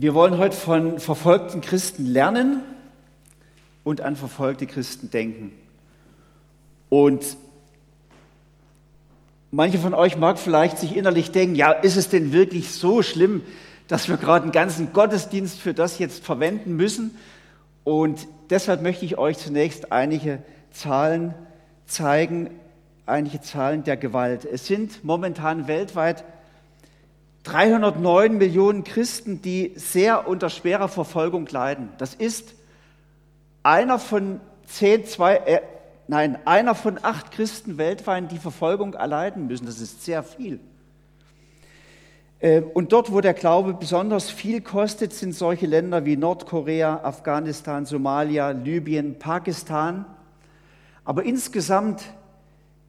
Wir wollen heute von verfolgten Christen lernen und an verfolgte Christen denken. Und manche von euch mag vielleicht sich innerlich denken, ja, ist es denn wirklich so schlimm, dass wir gerade einen ganzen Gottesdienst für das jetzt verwenden müssen? Und deshalb möchte ich euch zunächst einige Zahlen zeigen, einige Zahlen der Gewalt. Es sind momentan weltweit 309 Millionen Christen, die sehr unter schwerer Verfolgung leiden. Das ist einer von zehn, zwei, äh, nein, einer von acht Christen weltweit, die Verfolgung erleiden müssen. Das ist sehr viel. Äh, und dort, wo der Glaube besonders viel kostet, sind solche Länder wie Nordkorea, Afghanistan, Somalia, Libyen, Pakistan. Aber insgesamt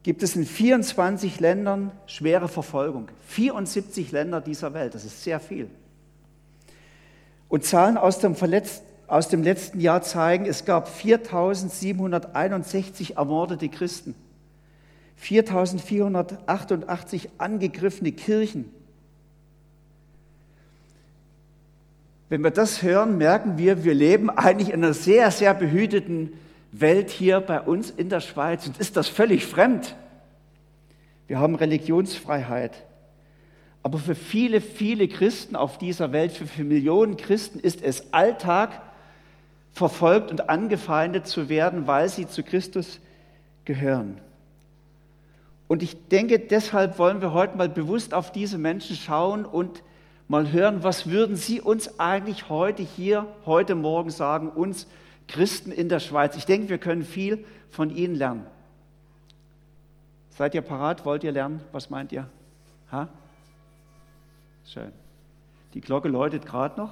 gibt es in 24 Ländern schwere Verfolgung. 74 Länder dieser Welt, das ist sehr viel. Und Zahlen aus dem, aus dem letzten Jahr zeigen, es gab 4761 ermordete Christen, 4488 angegriffene Kirchen. Wenn wir das hören, merken wir, wir leben eigentlich in einer sehr, sehr behüteten Welt hier bei uns in der Schweiz und ist das völlig fremd. Wir haben Religionsfreiheit. Aber für viele, viele Christen auf dieser Welt, für, Millionen Christen ist es Alltag, verfolgt und angefeindet zu werden, weil sie zu Christus gehören. Und ich denke, deshalb wollen wir heute mal bewusst auf diese Menschen schauen und mal hören, was würden sie uns eigentlich heute hier, heute Morgen sagen, uns Christen in der Schweiz. Ich denke, wir können viel von ihnen lernen. Seid ihr parat? Wollt ihr lernen? Was meint ihr? Ha? Schön. Die Glocke läutet gerade noch.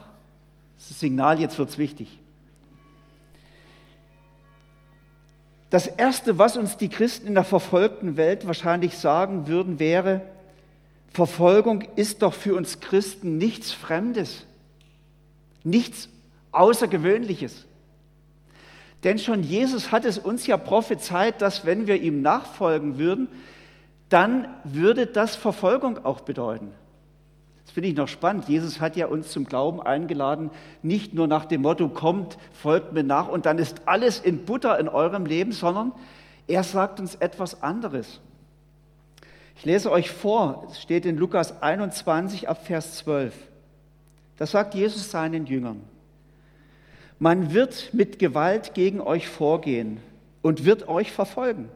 Das, das Signal, jetzt wird es wichtig. Das Erste, was uns die Christen in der verfolgten Welt wahrscheinlich sagen würden, wäre, Verfolgung ist doch für uns Christen nichts Fremdes, nichts Außergewöhnliches. Denn schon Jesus hat es uns ja prophezeit, dass wenn wir ihm nachfolgen würden, dann würde das Verfolgung auch bedeuten. Das finde ich noch spannend. Jesus hat ja uns zum Glauben eingeladen, nicht nur nach dem Motto, kommt, folgt mir nach und dann ist alles in Butter in eurem Leben, sondern er sagt uns etwas anderes. Ich lese euch vor, es steht in Lukas 21 ab Vers 12. Das sagt Jesus seinen Jüngern. Man wird mit Gewalt gegen euch vorgehen und wird euch verfolgen.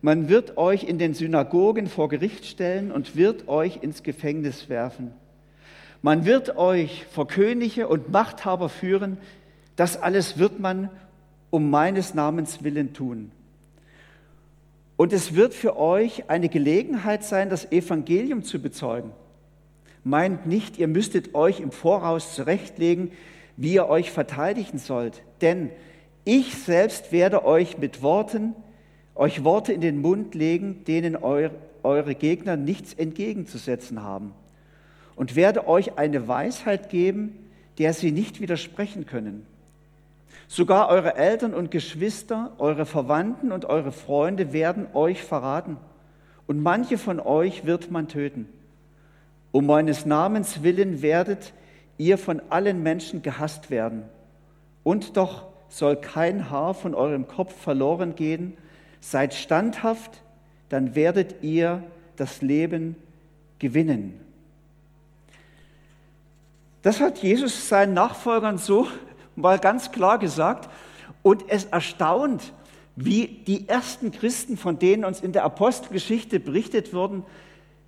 Man wird euch in den Synagogen vor Gericht stellen und wird euch ins Gefängnis werfen. Man wird euch vor Könige und Machthaber führen. Das alles wird man um meines Namens willen tun. Und es wird für euch eine Gelegenheit sein, das Evangelium zu bezeugen. Meint nicht, ihr müsstet euch im Voraus zurechtlegen, wie ihr euch verteidigen sollt. Denn ich selbst werde euch mit Worten, euch Worte in den Mund legen, denen eure Gegner nichts entgegenzusetzen haben. Und werde euch eine Weisheit geben, der sie nicht widersprechen können. Sogar eure Eltern und Geschwister, eure Verwandten und eure Freunde werden euch verraten. Und manche von euch wird man töten. Um meines Namens willen werdet ihr von allen Menschen gehasst werden. Und doch soll kein Haar von eurem Kopf verloren gehen. Seid standhaft, dann werdet ihr das Leben gewinnen. Das hat Jesus seinen Nachfolgern so mal ganz klar gesagt. Und es erstaunt, wie die ersten Christen, von denen uns in der Apostelgeschichte berichtet wurden,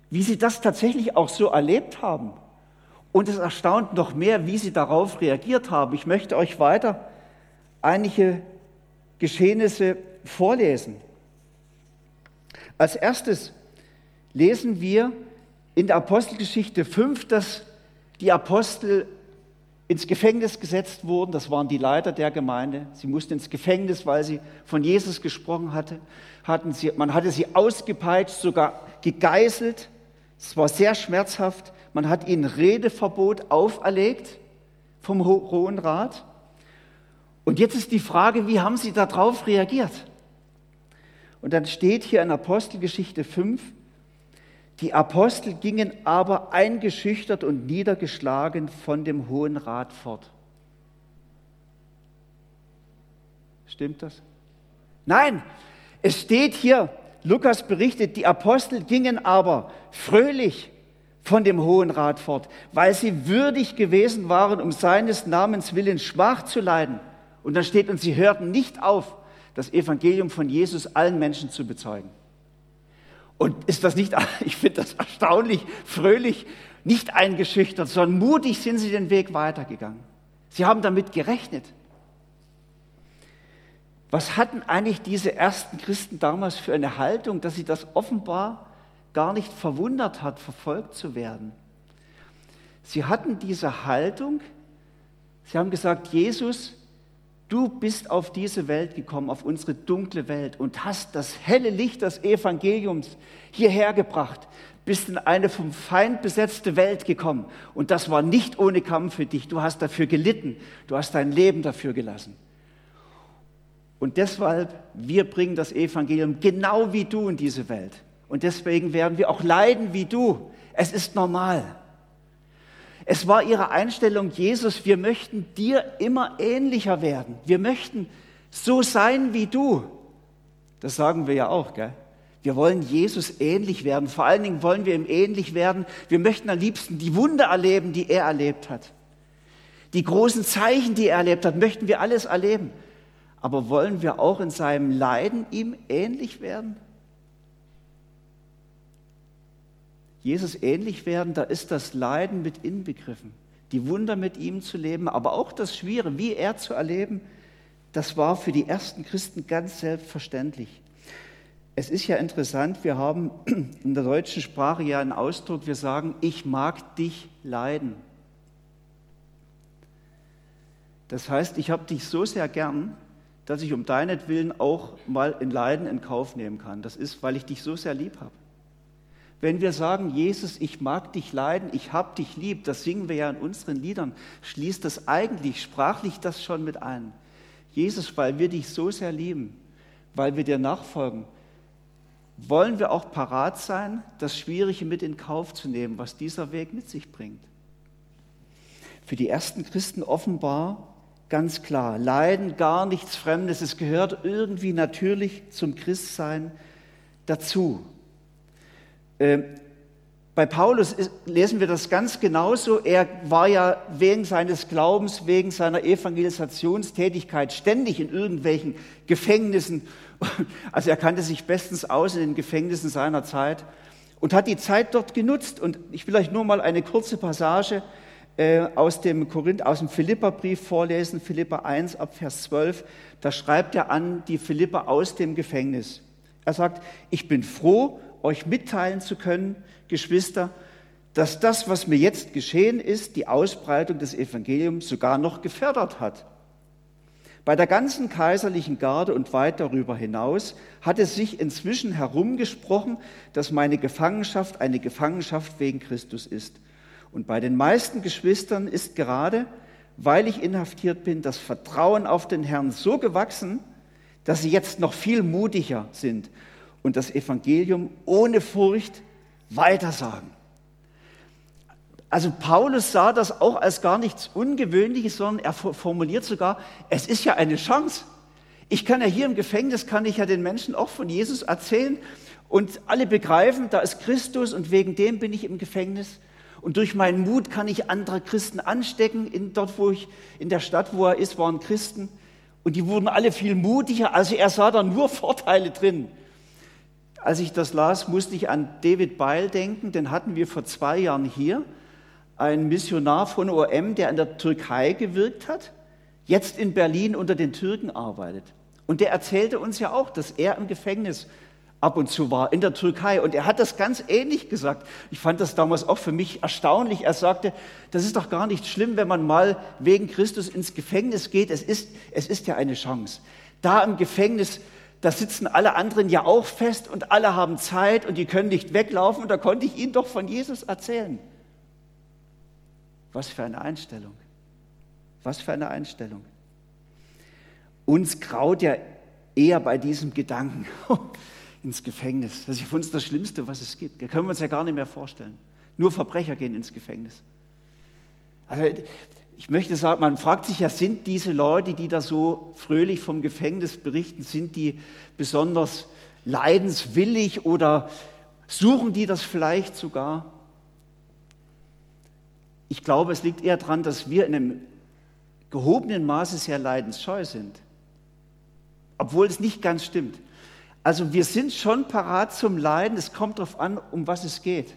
wie sie das tatsächlich auch so erlebt haben. Und es erstaunt noch mehr, wie sie darauf reagiert haben. Ich möchte euch weiter einige Geschehnisse vorlesen. Als erstes lesen wir in der Apostelgeschichte 5, dass die Apostel ins Gefängnis gesetzt wurden. Das waren die Leiter der Gemeinde. Sie mussten ins Gefängnis, weil sie von Jesus gesprochen hatte. Hatten sie, man hatte sie ausgepeitscht, sogar gegeißelt. Es war sehr schmerzhaft. Man hat ihnen Redeverbot auferlegt vom Hohen Rat. Und jetzt ist die Frage, wie haben sie darauf reagiert? Und dann steht hier in Apostelgeschichte 5, Die Apostel gingen aber eingeschüchtert und niedergeschlagen von dem Hohen Rat fort. Stimmt das? Nein, es steht hier, Lukas berichtet, die Apostel gingen aber fröhlich von dem Hohen Rat fort, weil sie würdig gewesen waren, um seines Namens willen schwach zu leiden. Und dann steht, und sie hörten nicht auf, das Evangelium von Jesus allen Menschen zu bezeugen. Und ist das nicht, ich finde das erstaunlich, fröhlich, nicht eingeschüchtert, sondern mutig sind sie den Weg weitergegangen. Sie haben damit gerechnet. Was hatten eigentlich diese ersten Christen damals für eine Haltung, dass sie das offenbar gar nicht verwundert hat, verfolgt zu werden? Sie hatten diese Haltung, sie haben gesagt, Jesus, Du bist auf diese Welt gekommen, auf unsere dunkle Welt und hast das helle Licht des Evangeliums hierher gebracht, bist in eine vom Feind besetzte Welt gekommen. Und das war nicht ohne Kampf für dich. Du hast dafür gelitten. Du hast dein Leben dafür gelassen. Und deshalb, wir bringen das Evangelium genau wie du in diese Welt. Und deswegen werden wir auch leiden wie du. Es ist normal. Es war ihre Einstellung, Jesus, wir möchten dir immer ähnlicher werden. Wir möchten so sein wie du. Das sagen wir ja auch, gell? Wir wollen Jesus ähnlich werden. Vor allen Dingen wollen wir ihm ähnlich werden. Wir möchten am liebsten die Wunder erleben, die er erlebt hat. Die großen Zeichen, die er erlebt hat, möchten wir alles erleben. Aber wollen wir auch in seinem Leiden ihm ähnlich werden? Jesus ähnlich werden, da ist das Leiden mit inbegriffen. Die Wunder mit ihm zu leben, aber auch das Schwere, wie er zu erleben, das war für die ersten Christen ganz selbstverständlich. Es ist ja interessant, wir haben in der deutschen Sprache ja einen Ausdruck, wir sagen, ich mag dich leiden. Das heißt, ich habe dich so sehr gern, dass ich um deinetwillen auch mal in Leiden in Kauf nehmen kann. Das ist, weil ich dich so sehr lieb habe. Wenn wir sagen, Jesus, ich mag dich leiden, ich hab dich lieb, das singen wir ja in unseren Liedern, schließt das eigentlich sprachlich das schon mit ein. Jesus, weil wir dich so sehr lieben, weil wir dir nachfolgen, wollen wir auch parat sein, das Schwierige mit in Kauf zu nehmen, was dieser Weg mit sich bringt. Für die ersten Christen offenbar ganz klar, Leiden gar nichts Fremdes, es gehört irgendwie natürlich zum Christsein dazu. Ähm, bei Paulus lesen wir das ganz genauso. Er war ja wegen seines Glaubens, wegen seiner Evangelisationstätigkeit ständig in irgendwelchen Gefängnissen. Also er kannte sich bestens aus in den Gefängnissen seiner Zeit und hat die Zeit dort genutzt. Und ich will euch nur mal eine kurze Passage äh, aus dem Korinth, aus dem Philipperbrief vorlesen, Philipper 1 ab Vers 12. Da schreibt er an die Philipper aus dem Gefängnis. Er sagt, ich bin froh euch mitteilen zu können, Geschwister, dass das, was mir jetzt geschehen ist, die Ausbreitung des Evangeliums sogar noch gefördert hat. Bei der ganzen kaiserlichen Garde und weit darüber hinaus hat es sich inzwischen herumgesprochen, dass meine Gefangenschaft eine Gefangenschaft wegen Christus ist. Und bei den meisten Geschwistern ist gerade, weil ich inhaftiert bin, das Vertrauen auf den Herrn so gewachsen, dass sie jetzt noch viel mutiger sind und das Evangelium ohne Furcht weitersagen. Also Paulus sah das auch als gar nichts Ungewöhnliches, sondern er formuliert sogar, es ist ja eine Chance. Ich kann ja hier im Gefängnis, kann ich ja den Menschen auch von Jesus erzählen und alle begreifen, da ist Christus und wegen dem bin ich im Gefängnis. Und durch meinen Mut kann ich andere Christen anstecken. In, dort, wo ich, in der Stadt, wo er ist, waren Christen. Und die wurden alle viel mutiger. Also er sah da nur Vorteile drin. Als ich das las, musste ich an David Beil denken, den hatten wir vor zwei Jahren hier. Ein Missionar von OM, der in der Türkei gewirkt hat, jetzt in Berlin unter den Türken arbeitet. Und der erzählte uns ja auch, dass er im Gefängnis ab und zu war in der Türkei. Und er hat das ganz ähnlich gesagt. Ich fand das damals auch für mich erstaunlich. Er sagte, das ist doch gar nicht schlimm, wenn man mal wegen Christus ins Gefängnis geht. Es ist, es ist ja eine Chance. Da im Gefängnis da sitzen alle anderen ja auch fest und alle haben Zeit und die können nicht weglaufen. Und da konnte ich ihnen doch von Jesus erzählen. Was für eine Einstellung. Was für eine Einstellung. Uns graut ja eher bei diesem Gedanken. ins Gefängnis. Das ist für uns das Schlimmste, was es gibt. Das können wir uns ja gar nicht mehr vorstellen. Nur Verbrecher gehen ins Gefängnis. Also ich möchte sagen, man fragt sich ja, sind diese Leute, die da so fröhlich vom Gefängnis berichten, sind die besonders leidenswillig oder suchen die das vielleicht sogar? Ich glaube, es liegt eher daran, dass wir in einem gehobenen Maße sehr leidensscheu sind. Obwohl es nicht ganz stimmt. Also wir sind schon parat zum Leiden. Es kommt darauf an, um was es geht.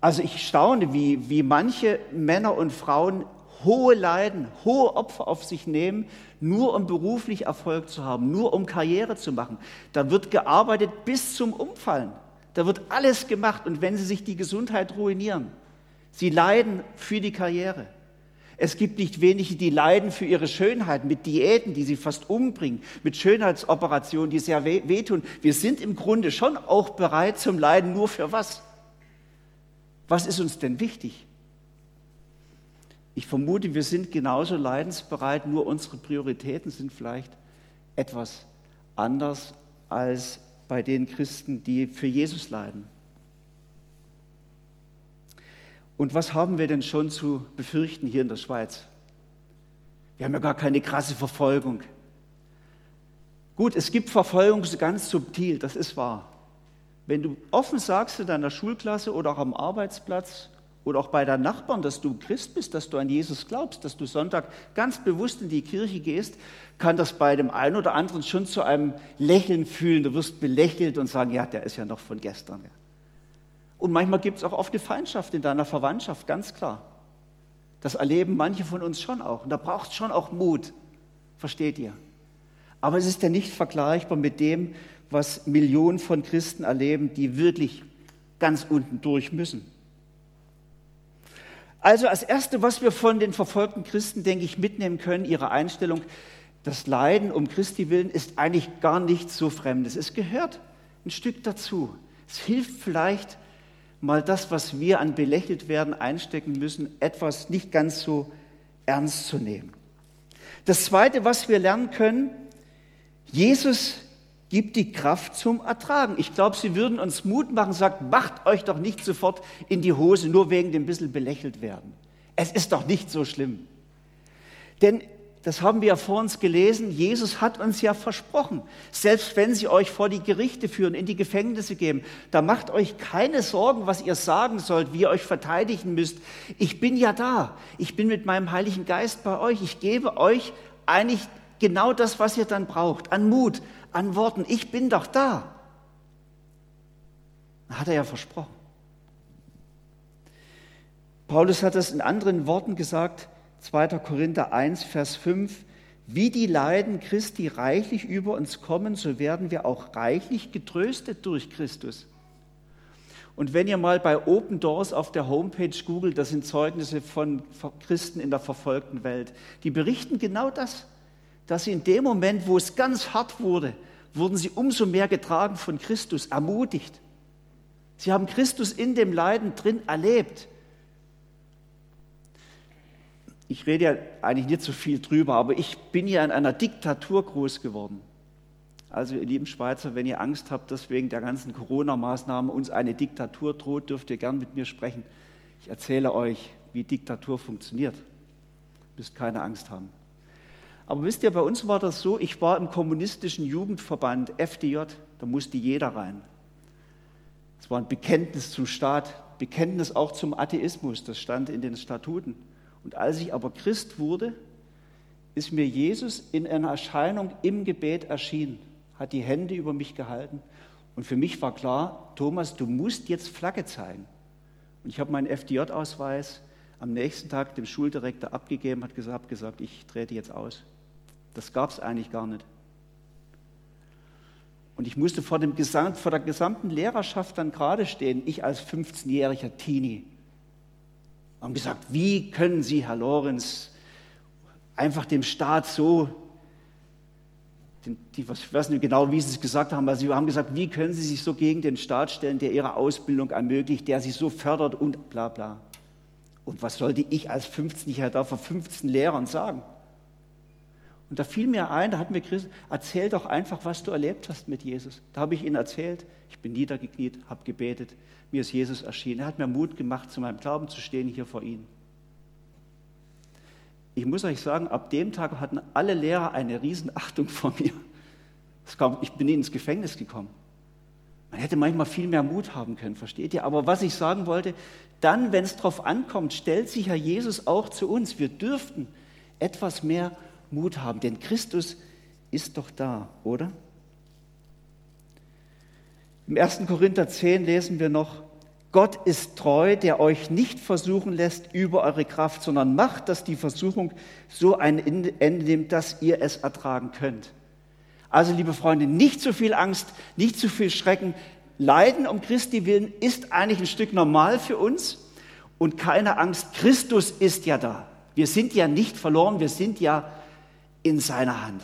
Also ich staune, wie, wie manche Männer und Frauen hohe Leiden, hohe Opfer auf sich nehmen, nur um beruflich Erfolg zu haben, nur um Karriere zu machen. Da wird gearbeitet bis zum Umfallen. Da wird alles gemacht. Und wenn sie sich die Gesundheit ruinieren, Sie leiden für die Karriere. Es gibt nicht wenige, die leiden für ihre Schönheit mit Diäten, die sie fast umbringen, mit Schönheitsoperationen, die sehr wehtun. Wir sind im Grunde schon auch bereit zum Leiden, nur für was? Was ist uns denn wichtig? Ich vermute, wir sind genauso leidensbereit, nur unsere Prioritäten sind vielleicht etwas anders als bei den Christen, die für Jesus leiden. Und was haben wir denn schon zu befürchten hier in der Schweiz? Wir haben ja gar keine krasse Verfolgung. Gut, es gibt Verfolgung ganz subtil, das ist wahr. Wenn du offen sagst in deiner Schulklasse oder auch am Arbeitsplatz oder auch bei deinen Nachbarn, dass du Christ bist, dass du an Jesus glaubst, dass du Sonntag ganz bewusst in die Kirche gehst, kann das bei dem einen oder anderen schon zu einem Lächeln fühlen. Du wirst belächelt und sagen, ja, der ist ja noch von gestern. Und manchmal gibt es auch oft eine Feindschaft in deiner Verwandtschaft, ganz klar. Das erleben manche von uns schon auch. Und da braucht es schon auch Mut. Versteht ihr? Aber es ist ja nicht vergleichbar mit dem, was Millionen von Christen erleben, die wirklich ganz unten durch müssen. Also als Erste, was wir von den verfolgten Christen, denke ich, mitnehmen können, ihre Einstellung, das Leiden um Christi willen ist eigentlich gar nichts so Fremdes. Es gehört ein Stück dazu. Es hilft vielleicht, mal das, was wir an belächelt werden, einstecken müssen, etwas nicht ganz so ernst zu nehmen. Das Zweite, was wir lernen können, Jesus gibt die Kraft zum Ertragen. Ich glaube, sie würden uns Mut machen, sagt, macht euch doch nicht sofort in die Hose, nur wegen dem bisschen belächelt werden. Es ist doch nicht so schlimm. Denn das haben wir ja vor uns gelesen, Jesus hat uns ja versprochen, selbst wenn sie euch vor die Gerichte führen, in die Gefängnisse geben, da macht euch keine Sorgen, was ihr sagen sollt, wie ihr euch verteidigen müsst. Ich bin ja da, ich bin mit meinem Heiligen Geist bei euch, ich gebe euch eigentlich genau das, was ihr dann braucht, an Mut, an Worten. Ich bin doch da. Hat er ja versprochen. Paulus hat das in anderen Worten gesagt, 2. Korinther 1, Vers 5, wie die Leiden Christi reichlich über uns kommen, so werden wir auch reichlich getröstet durch Christus. Und wenn ihr mal bei Open Doors auf der Homepage googelt, das sind Zeugnisse von Christen in der verfolgten Welt, die berichten genau das, dass sie in dem Moment, wo es ganz hart wurde, wurden sie umso mehr getragen von Christus, ermutigt. Sie haben Christus in dem Leiden drin erlebt ich rede ja eigentlich nicht so viel drüber, aber ich bin ja in einer Diktatur groß geworden. Also ihr lieben Schweizer, wenn ihr Angst habt, dass wegen der ganzen Corona-Maßnahmen uns eine Diktatur droht, dürft ihr gern mit mir sprechen. Ich erzähle euch, wie Diktatur funktioniert. Ihr müsst keine Angst haben. Aber wisst ihr, bei uns war das so, ich war im kommunistischen Jugendverband FDJ, da musste jeder rein. Es war ein Bekenntnis zum Staat, Bekenntnis auch zum Atheismus, das stand in den Statuten. Und als ich aber Christ wurde, ist mir Jesus in einer Erscheinung im Gebet erschienen, hat die Hände über mich gehalten. Und für mich war klar, Thomas, du musst jetzt Flagge zeigen. Und ich habe meinen FDJ-Ausweis am nächsten Tag dem Schuldirektor abgegeben, hat gesagt, gesagt ich trete jetzt aus. Das gab es eigentlich gar nicht. Und ich musste vor, dem, vor der gesamten Lehrerschaft dann gerade stehen, ich als 15-jähriger Teenie haben gesagt, wie können Sie, Herr Lorenz, einfach dem Staat so, die, ich weiß nicht genau, wie Sie es gesagt haben, aber Sie haben gesagt, wie können Sie sich so gegen den Staat stellen, der Ihre Ausbildung ermöglicht, der Sie so fördert und bla bla. Und was sollte ich als 15-Jähriger da vor 15 Lehrern sagen? Und da fiel mir ein, da hat mir Christus, erzähl doch einfach, was du erlebt hast mit Jesus. Da habe ich ihnen erzählt, ich bin niedergekniet, habe gebetet, mir ist Jesus erschienen. Er hat mir Mut gemacht, zu meinem Glauben zu stehen hier vor Ihnen. Ich muss euch sagen, ab dem Tag hatten alle Lehrer eine Riesenachtung vor mir. Ich bin ins Gefängnis gekommen. Man hätte manchmal viel mehr Mut haben können, versteht ihr? Aber was ich sagen wollte, dann, wenn es darauf ankommt, stellt sich Herr Jesus auch zu uns. Wir dürften etwas mehr Mut haben, denn Christus ist doch da, oder? Im 1. Korinther 10 lesen wir noch, Gott ist treu, der euch nicht versuchen lässt über eure Kraft, sondern macht, dass die Versuchung so ein Ende nimmt, dass ihr es ertragen könnt. Also, liebe Freunde, nicht zu viel Angst, nicht zu viel Schrecken. Leiden um Christi willen ist eigentlich ein Stück normal für uns und keine Angst. Christus ist ja da. Wir sind ja nicht verloren, wir sind ja in seiner Hand.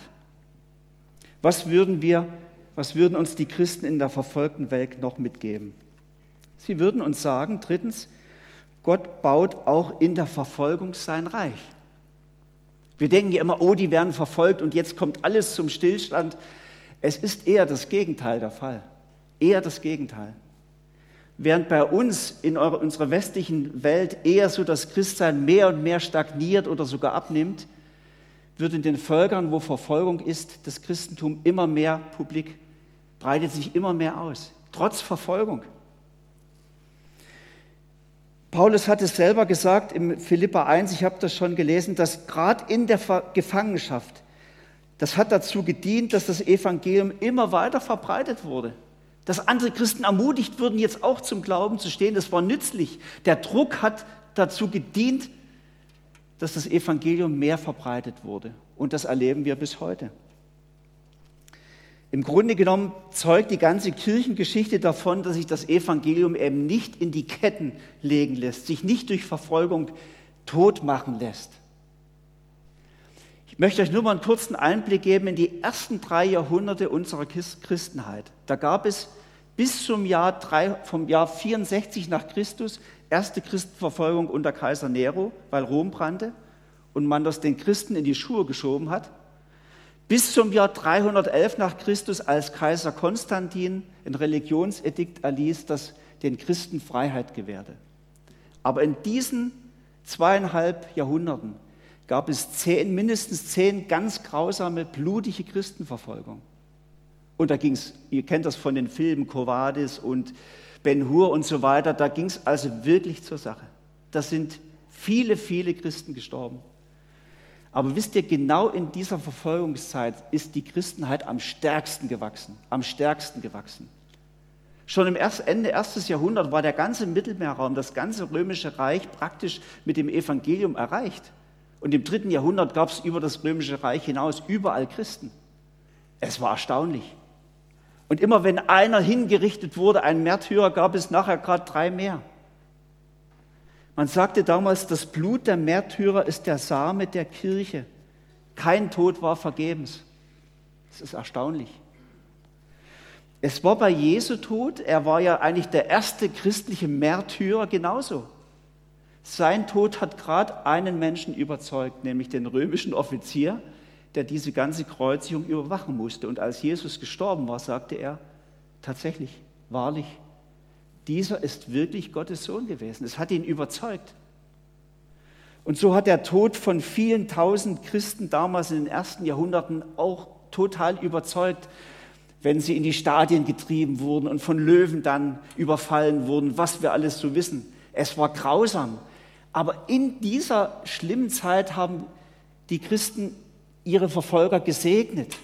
Was würden wir, was würden uns die Christen in der verfolgten Welt noch mitgeben? Sie würden uns sagen, drittens, Gott baut auch in der Verfolgung sein Reich. Wir denken ja immer, oh, die werden verfolgt und jetzt kommt alles zum Stillstand. Es ist eher das Gegenteil der Fall. Eher das Gegenteil. Während bei uns in unserer westlichen Welt eher so das Christsein mehr und mehr stagniert oder sogar abnimmt, wird in den Völkern, wo Verfolgung ist, das Christentum immer mehr publik, breitet sich immer mehr aus, trotz Verfolgung. Paulus hat es selber gesagt im Philippa 1, ich habe das schon gelesen, dass gerade in der Gefangenschaft, das hat dazu gedient, dass das Evangelium immer weiter verbreitet wurde. Dass andere Christen ermutigt wurden, jetzt auch zum Glauben zu stehen, das war nützlich. Der Druck hat dazu gedient, dass das Evangelium mehr verbreitet wurde. Und das erleben wir bis heute. Im Grunde genommen zeugt die ganze Kirchengeschichte davon, dass sich das Evangelium eben nicht in die Ketten legen lässt, sich nicht durch Verfolgung tot machen lässt. Ich möchte euch nur mal einen kurzen Einblick geben in die ersten drei Jahrhunderte unserer Christenheit. Da gab es bis zum Jahr, drei, vom Jahr 64 nach Christus erste Christenverfolgung unter Kaiser Nero, weil Rom brannte und man das den Christen in die Schuhe geschoben hat. Bis zum Jahr 311 nach Christus, als Kaiser Konstantin ein Religionsedikt erließ, das den Christen Freiheit gewährte. Aber in diesen zweieinhalb Jahrhunderten gab es zehn, mindestens zehn ganz grausame, blutige Christenverfolgungen. Und da ging es, ihr kennt das von den Filmen Covadis und Ben Hur und so weiter, da ging es also wirklich zur Sache. Da sind viele, viele Christen gestorben. Aber wisst ihr, genau in dieser Verfolgungszeit ist die Christenheit am stärksten gewachsen, am stärksten gewachsen. Schon im Ende erstes Jahrhundert war der ganze Mittelmeerraum, das ganze römische Reich praktisch mit dem Evangelium erreicht. Und im dritten Jahrhundert gab es über das römische Reich hinaus überall Christen. Es war erstaunlich. Und immer wenn einer hingerichtet wurde, ein Märtyrer, gab es nachher gerade drei mehr. Man sagte damals, das Blut der Märtyrer ist der Same der Kirche. Kein Tod war vergebens. Das ist erstaunlich. Es war bei Jesu Tod, er war ja eigentlich der erste christliche Märtyrer genauso. Sein Tod hat gerade einen Menschen überzeugt, nämlich den römischen Offizier, der diese ganze Kreuzigung überwachen musste. Und als Jesus gestorben war, sagte er, tatsächlich, wahrlich, dieser ist wirklich Gottes Sohn gewesen. Es hat ihn überzeugt. Und so hat der Tod von vielen tausend Christen damals in den ersten Jahrhunderten auch total überzeugt, wenn sie in die Stadien getrieben wurden und von Löwen dann überfallen wurden, was wir alles so wissen. Es war grausam. Aber in dieser schlimmen Zeit haben die Christen ihre Verfolger gesegnet,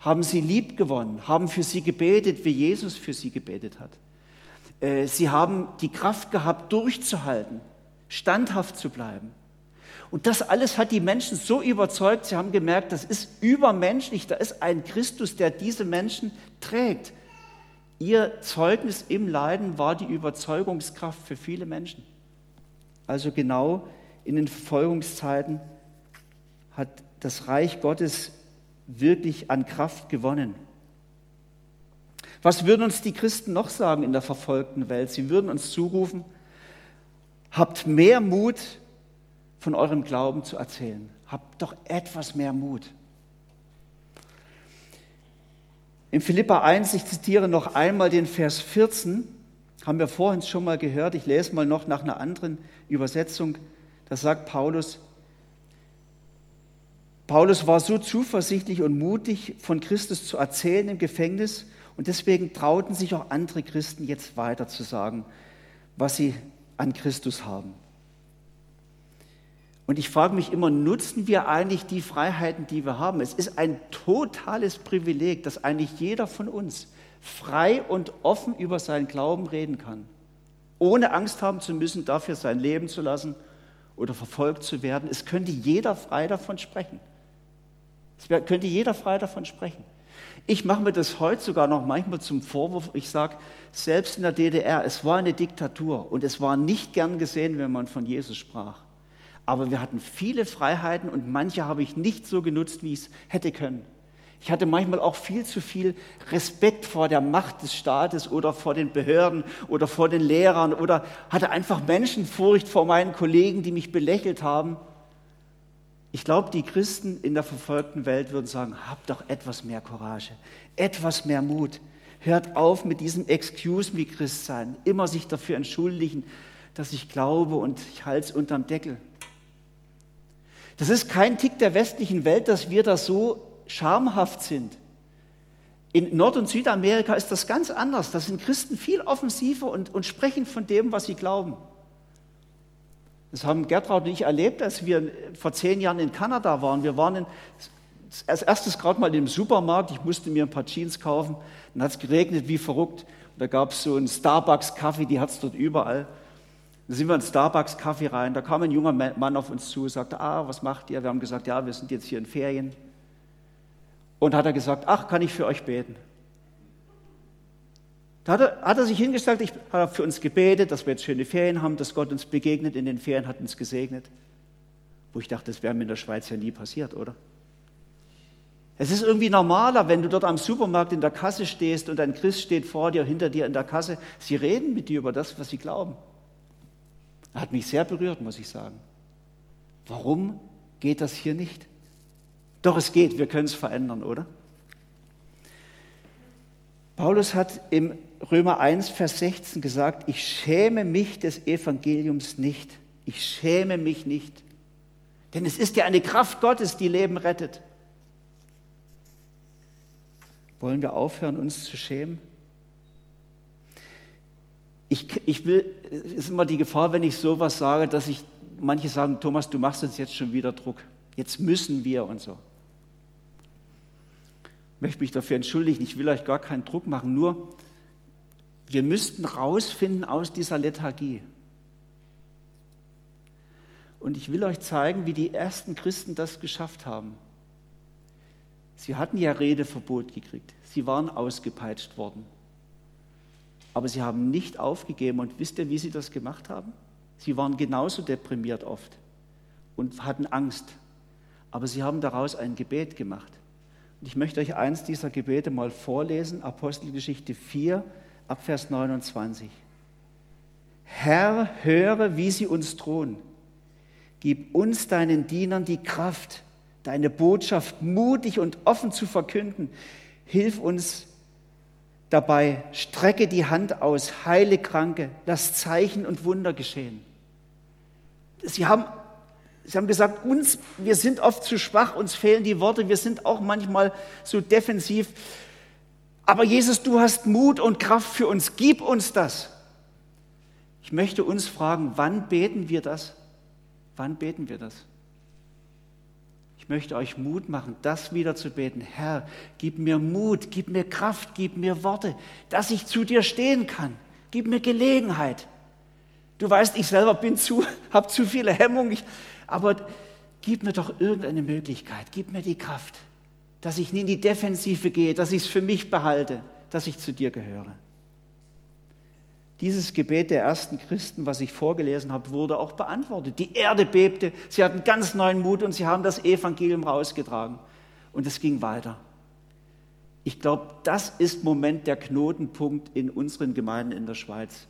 haben sie lieb gewonnen, haben für sie gebetet, wie Jesus für sie gebetet hat. Äh, sie haben die Kraft gehabt, durchzuhalten, standhaft zu bleiben. Und das alles hat die Menschen so überzeugt, sie haben gemerkt, das ist übermenschlich, da ist ein Christus, der diese Menschen trägt. Ihr Zeugnis im Leiden war die Überzeugungskraft für viele Menschen. Also genau in den Verfolgungszeiten hat das Reich Gottes wirklich an Kraft gewonnen. Was würden uns die Christen noch sagen in der verfolgten Welt? Sie würden uns zurufen, habt mehr Mut, von eurem Glauben zu erzählen. Habt doch etwas mehr Mut. In Philippa 1, ich zitiere noch einmal den Vers 14, haben wir vorhin schon mal gehört, ich lese mal noch nach einer anderen Übersetzung, da sagt Paulus, Paulus war so zuversichtlich und mutig, von Christus zu erzählen im Gefängnis und deswegen trauten sich auch andere Christen jetzt weiter zu sagen, was sie an Christus haben. Und ich frage mich immer, nutzen wir eigentlich die Freiheiten, die wir haben? Es ist ein totales Privileg, dass eigentlich jeder von uns frei und offen über seinen Glauben reden kann, ohne Angst haben zu müssen, dafür sein Leben zu lassen oder verfolgt zu werden. Es könnte jeder frei davon sprechen. Es könnte jeder frei davon sprechen. Ich mache mir das heute sogar noch manchmal zum Vorwurf. Ich sage, selbst in der DDR, es war eine Diktatur und es war nicht gern gesehen, wenn man von Jesus sprach. Aber wir hatten viele Freiheiten und manche habe ich nicht so genutzt, wie ich es hätte können. Ich hatte manchmal auch viel zu viel Respekt vor der Macht des Staates oder vor den Behörden oder vor den Lehrern oder hatte einfach Menschenfurcht vor meinen Kollegen, die mich belächelt haben. Ich glaube, die Christen in der verfolgten Welt würden sagen, habt doch etwas mehr Courage, etwas mehr Mut. Hört auf mit diesem Excuse me Christ sein, immer sich dafür entschuldigen, dass ich glaube und ich halte es unterm Deckel. Das ist kein Tick der westlichen Welt, dass wir da so schamhaft sind. In Nord- und Südamerika ist das ganz anders. Da sind Christen viel offensiver und, und sprechen von dem, was sie glauben. Das haben Gertraud und ich erlebt, als wir vor zehn Jahren in Kanada waren. Wir waren in, als erstes gerade mal im Supermarkt. Ich musste mir ein paar Jeans kaufen. Dann hat es geregnet wie verrückt. Und da gab es so einen Starbucks-Kaffee, die hat es dort überall. Dann sind wir in Starbucks-Kaffee rein. Da kam ein junger Mann auf uns zu, sagte, ah, was macht ihr? Wir haben gesagt, ja, wir sind jetzt hier in Ferien. Und hat er gesagt, ach, kann ich für euch beten? Da hat er, hat er sich hingestellt, ich habe für uns gebetet, dass wir jetzt schöne Ferien haben, dass Gott uns begegnet in den Ferien, hat uns gesegnet. Wo ich dachte, das wäre mir in der Schweiz ja nie passiert, oder? Es ist irgendwie normaler, wenn du dort am Supermarkt in der Kasse stehst und ein Christ steht vor dir, hinter dir in der Kasse. Sie reden mit dir über das, was sie glauben. Hat mich sehr berührt, muss ich sagen. Warum geht das hier nicht? Doch es geht, wir können es verändern, oder? Paulus hat im Römer 1, Vers 16 gesagt, ich schäme mich des Evangeliums nicht. Ich schäme mich nicht. Denn es ist ja eine Kraft Gottes, die Leben rettet. Wollen wir aufhören, uns zu schämen? Ich, ich will, es ist immer die Gefahr, wenn ich sowas sage, dass ich, manche sagen, Thomas, du machst uns jetzt schon wieder Druck. Jetzt müssen wir und so möchte mich dafür entschuldigen, ich will euch gar keinen Druck machen, nur wir müssten rausfinden aus dieser Lethargie. Und ich will euch zeigen, wie die ersten Christen das geschafft haben. Sie hatten ja Redeverbot gekriegt, sie waren ausgepeitscht worden. Aber sie haben nicht aufgegeben. Und wisst ihr, wie sie das gemacht haben? Sie waren genauso deprimiert oft und hatten Angst. Aber sie haben daraus ein Gebet gemacht. Ich möchte euch eins dieser Gebete mal vorlesen, Apostelgeschichte 4, Abvers 29. Herr, höre, wie sie uns drohen. Gib uns, deinen Dienern, die Kraft, deine Botschaft mutig und offen zu verkünden. Hilf uns dabei, strecke die Hand aus, heile Kranke, lass Zeichen und Wunder geschehen. Sie haben Sie haben gesagt, uns, wir sind oft zu schwach, uns fehlen die Worte, wir sind auch manchmal so defensiv. Aber Jesus, du hast Mut und Kraft für uns, gib uns das. Ich möchte uns fragen, wann beten wir das? Wann beten wir das? Ich möchte euch Mut machen, das wieder zu beten. Herr, gib mir Mut, gib mir Kraft, gib mir Worte, dass ich zu dir stehen kann. Gib mir Gelegenheit. Du weißt, ich selber bin zu, habe zu viele Hemmungen. Ich, aber gib mir doch irgendeine Möglichkeit, gib mir die Kraft, dass ich nie in die Defensive gehe, dass ich es für mich behalte, dass ich zu dir gehöre. Dieses Gebet der ersten Christen, was ich vorgelesen habe, wurde auch beantwortet. Die Erde bebte, sie hatten ganz neuen Mut und sie haben das Evangelium rausgetragen. Und es ging weiter. Ich glaube, das ist Moment der Knotenpunkt in unseren Gemeinden in der Schweiz.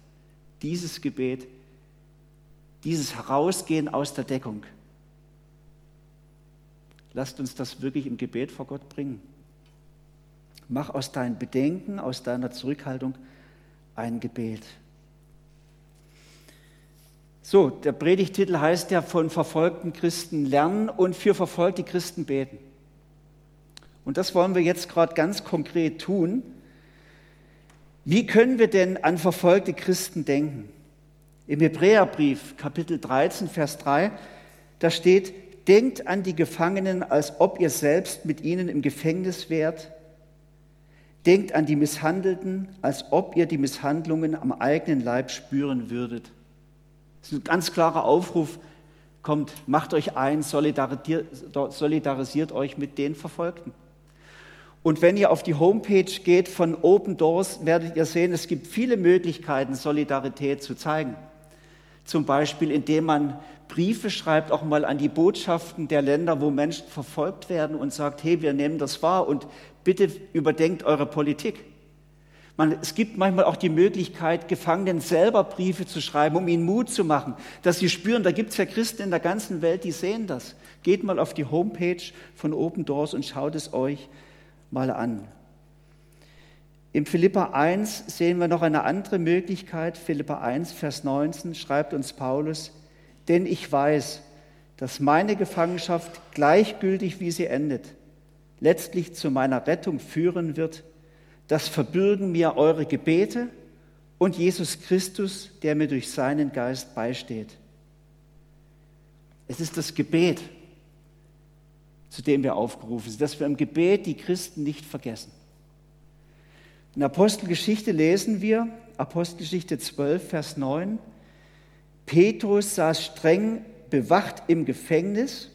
Dieses Gebet dieses Herausgehen aus der Deckung. Lasst uns das wirklich im Gebet vor Gott bringen. Mach aus deinen Bedenken, aus deiner Zurückhaltung ein Gebet. So, der Predigtitel heißt ja von verfolgten Christen lernen und für verfolgte Christen beten. Und das wollen wir jetzt gerade ganz konkret tun. Wie können wir denn an verfolgte Christen denken? Im Hebräerbrief, Kapitel 13, Vers 3, da steht, denkt an die Gefangenen, als ob ihr selbst mit ihnen im Gefängnis wärt. Denkt an die Misshandelten, als ob ihr die Misshandlungen am eigenen Leib spüren würdet. Das ist ein ganz klarer Aufruf. Kommt, macht euch ein, solidarisiert euch mit den Verfolgten. Und wenn ihr auf die Homepage geht von Open Doors, werdet ihr sehen, es gibt viele Möglichkeiten, Solidarität zu zeigen. Zum Beispiel, indem man Briefe schreibt, auch mal an die Botschaften der Länder, wo Menschen verfolgt werden und sagt, hey, wir nehmen das wahr und bitte überdenkt eure Politik. Man, es gibt manchmal auch die Möglichkeit, Gefangenen selber Briefe zu schreiben, um ihnen Mut zu machen, dass sie spüren, da gibt es ja Christen in der ganzen Welt, die sehen das. Geht mal auf die Homepage von Open Doors und schaut es euch mal an. Im Philippa 1 sehen wir noch eine andere Möglichkeit. Philippa 1, Vers 19 schreibt uns Paulus, denn ich weiß, dass meine Gefangenschaft gleichgültig wie sie endet, letztlich zu meiner Rettung führen wird. Das verbürgen mir eure Gebete und Jesus Christus, der mir durch seinen Geist beisteht. Es ist das Gebet, zu dem wir aufgerufen sind, dass wir im Gebet die Christen nicht vergessen. In Apostelgeschichte lesen wir, Apostelgeschichte 12, Vers 9, Petrus saß streng bewacht im Gefängnis.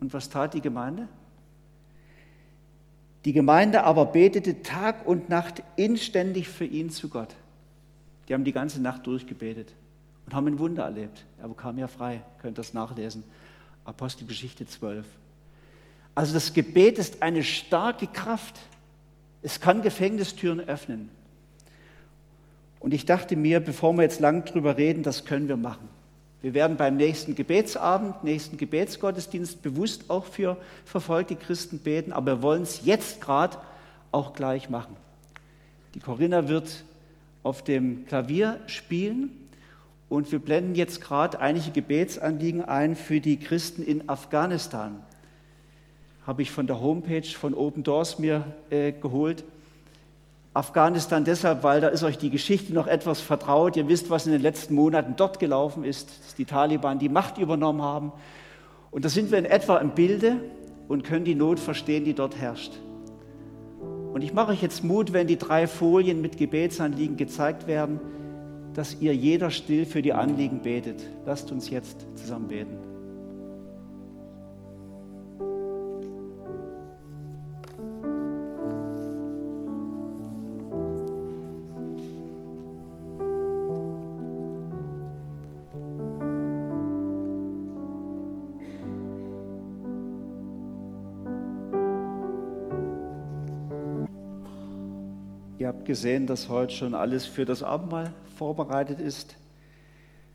Und was tat die Gemeinde? Die Gemeinde aber betete Tag und Nacht inständig für ihn zu Gott. Die haben die ganze Nacht durchgebetet und haben ein Wunder erlebt. Er bekam ja frei, könnt das nachlesen. Apostelgeschichte 12. Also das Gebet ist eine starke Kraft. Es kann Gefängnistüren öffnen. Und ich dachte mir, bevor wir jetzt lang drüber reden, das können wir machen. Wir werden beim nächsten Gebetsabend, nächsten Gebetsgottesdienst bewusst auch für verfolgte Christen beten, aber wir wollen es jetzt gerade auch gleich machen. Die Corinna wird auf dem Klavier spielen und wir blenden jetzt gerade einige Gebetsanliegen ein für die Christen in Afghanistan. Habe ich von der Homepage von Open Doors mir äh, geholt. Afghanistan deshalb, weil da ist euch die Geschichte noch etwas vertraut. Ihr wisst, was in den letzten Monaten dort gelaufen ist, dass die Taliban die Macht übernommen haben. Und da sind wir in etwa im Bilde und können die Not verstehen, die dort herrscht. Und ich mache euch jetzt Mut, wenn die drei Folien mit Gebetsanliegen gezeigt werden, dass ihr jeder still für die Anliegen betet. Lasst uns jetzt zusammen beten. Ihr habt gesehen, dass heute schon alles für das Abendmahl vorbereitet ist.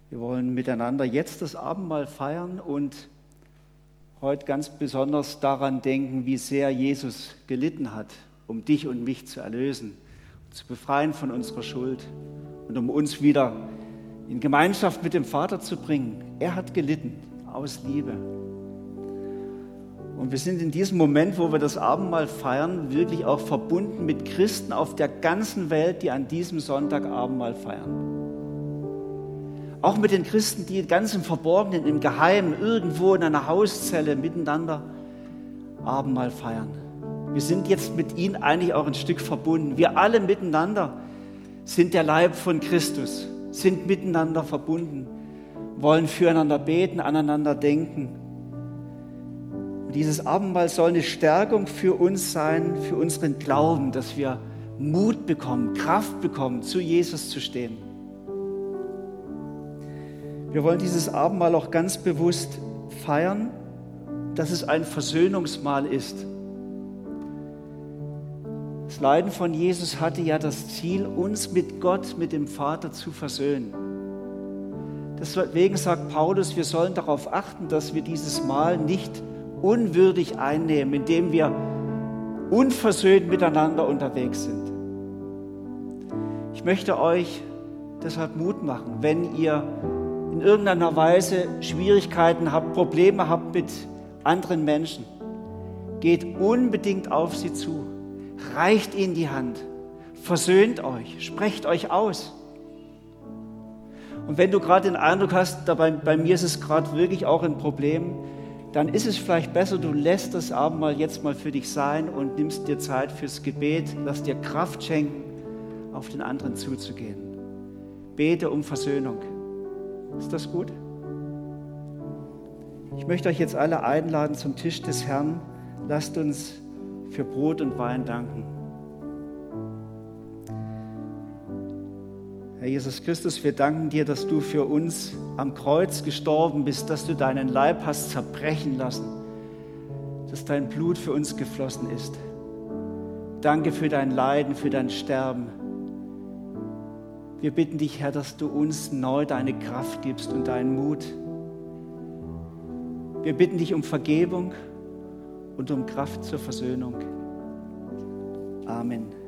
Wir wollen miteinander jetzt das Abendmahl feiern und heute ganz besonders daran denken, wie sehr Jesus gelitten hat, um dich und mich zu erlösen, zu befreien von unserer Schuld und um uns wieder in Gemeinschaft mit dem Vater zu bringen. Er hat gelitten aus Liebe. Und wir sind in diesem Moment, wo wir das Abendmahl feiern, wirklich auch verbunden mit Christen auf der ganzen Welt, die an diesem Sonntag Abendmahl feiern. Auch mit den Christen, die ganz im Verborgenen, im Geheimen, irgendwo in einer Hauszelle miteinander Abendmahl feiern. Wir sind jetzt mit ihnen eigentlich auch ein Stück verbunden. Wir alle miteinander sind der Leib von Christus, sind miteinander verbunden, wollen füreinander beten, aneinander denken und dieses Abendmahl soll eine Stärkung für uns sein, für unseren Glauben, dass wir Mut bekommen, Kraft bekommen, zu Jesus zu stehen. Wir wollen dieses Abendmahl auch ganz bewusst feiern, dass es ein Versöhnungsmahl ist. Das Leiden von Jesus hatte ja das Ziel, uns mit Gott, mit dem Vater zu versöhnen. Deswegen sagt Paulus, wir sollen darauf achten, dass wir dieses Mahl nicht unwürdig einnehmen, indem wir unversöhnt miteinander unterwegs sind. Ich möchte euch deshalb Mut machen, wenn ihr in irgendeiner Weise Schwierigkeiten habt, Probleme habt mit anderen Menschen, geht unbedingt auf sie zu, reicht ihnen die Hand, versöhnt euch, sprecht euch aus. Und wenn du gerade den Eindruck hast, dabei, bei mir ist es gerade wirklich auch ein Problem, dann ist es vielleicht besser, du lässt das Abendmahl jetzt mal für dich sein und nimmst dir Zeit fürs Gebet, lass dir Kraft schenken, auf den anderen zuzugehen. Bete um Versöhnung. Ist das gut? Ich möchte euch jetzt alle einladen zum Tisch des Herrn. Lasst uns für Brot und Wein danken. Herr Jesus Christus, wir danken dir, dass du für uns am Kreuz gestorben bist, dass du deinen Leib hast zerbrechen lassen, dass dein Blut für uns geflossen ist. Danke für dein Leiden, für dein Sterben. Wir bitten dich, Herr, dass du uns neu deine Kraft gibst und deinen Mut. Wir bitten dich um Vergebung und um Kraft zur Versöhnung. Amen.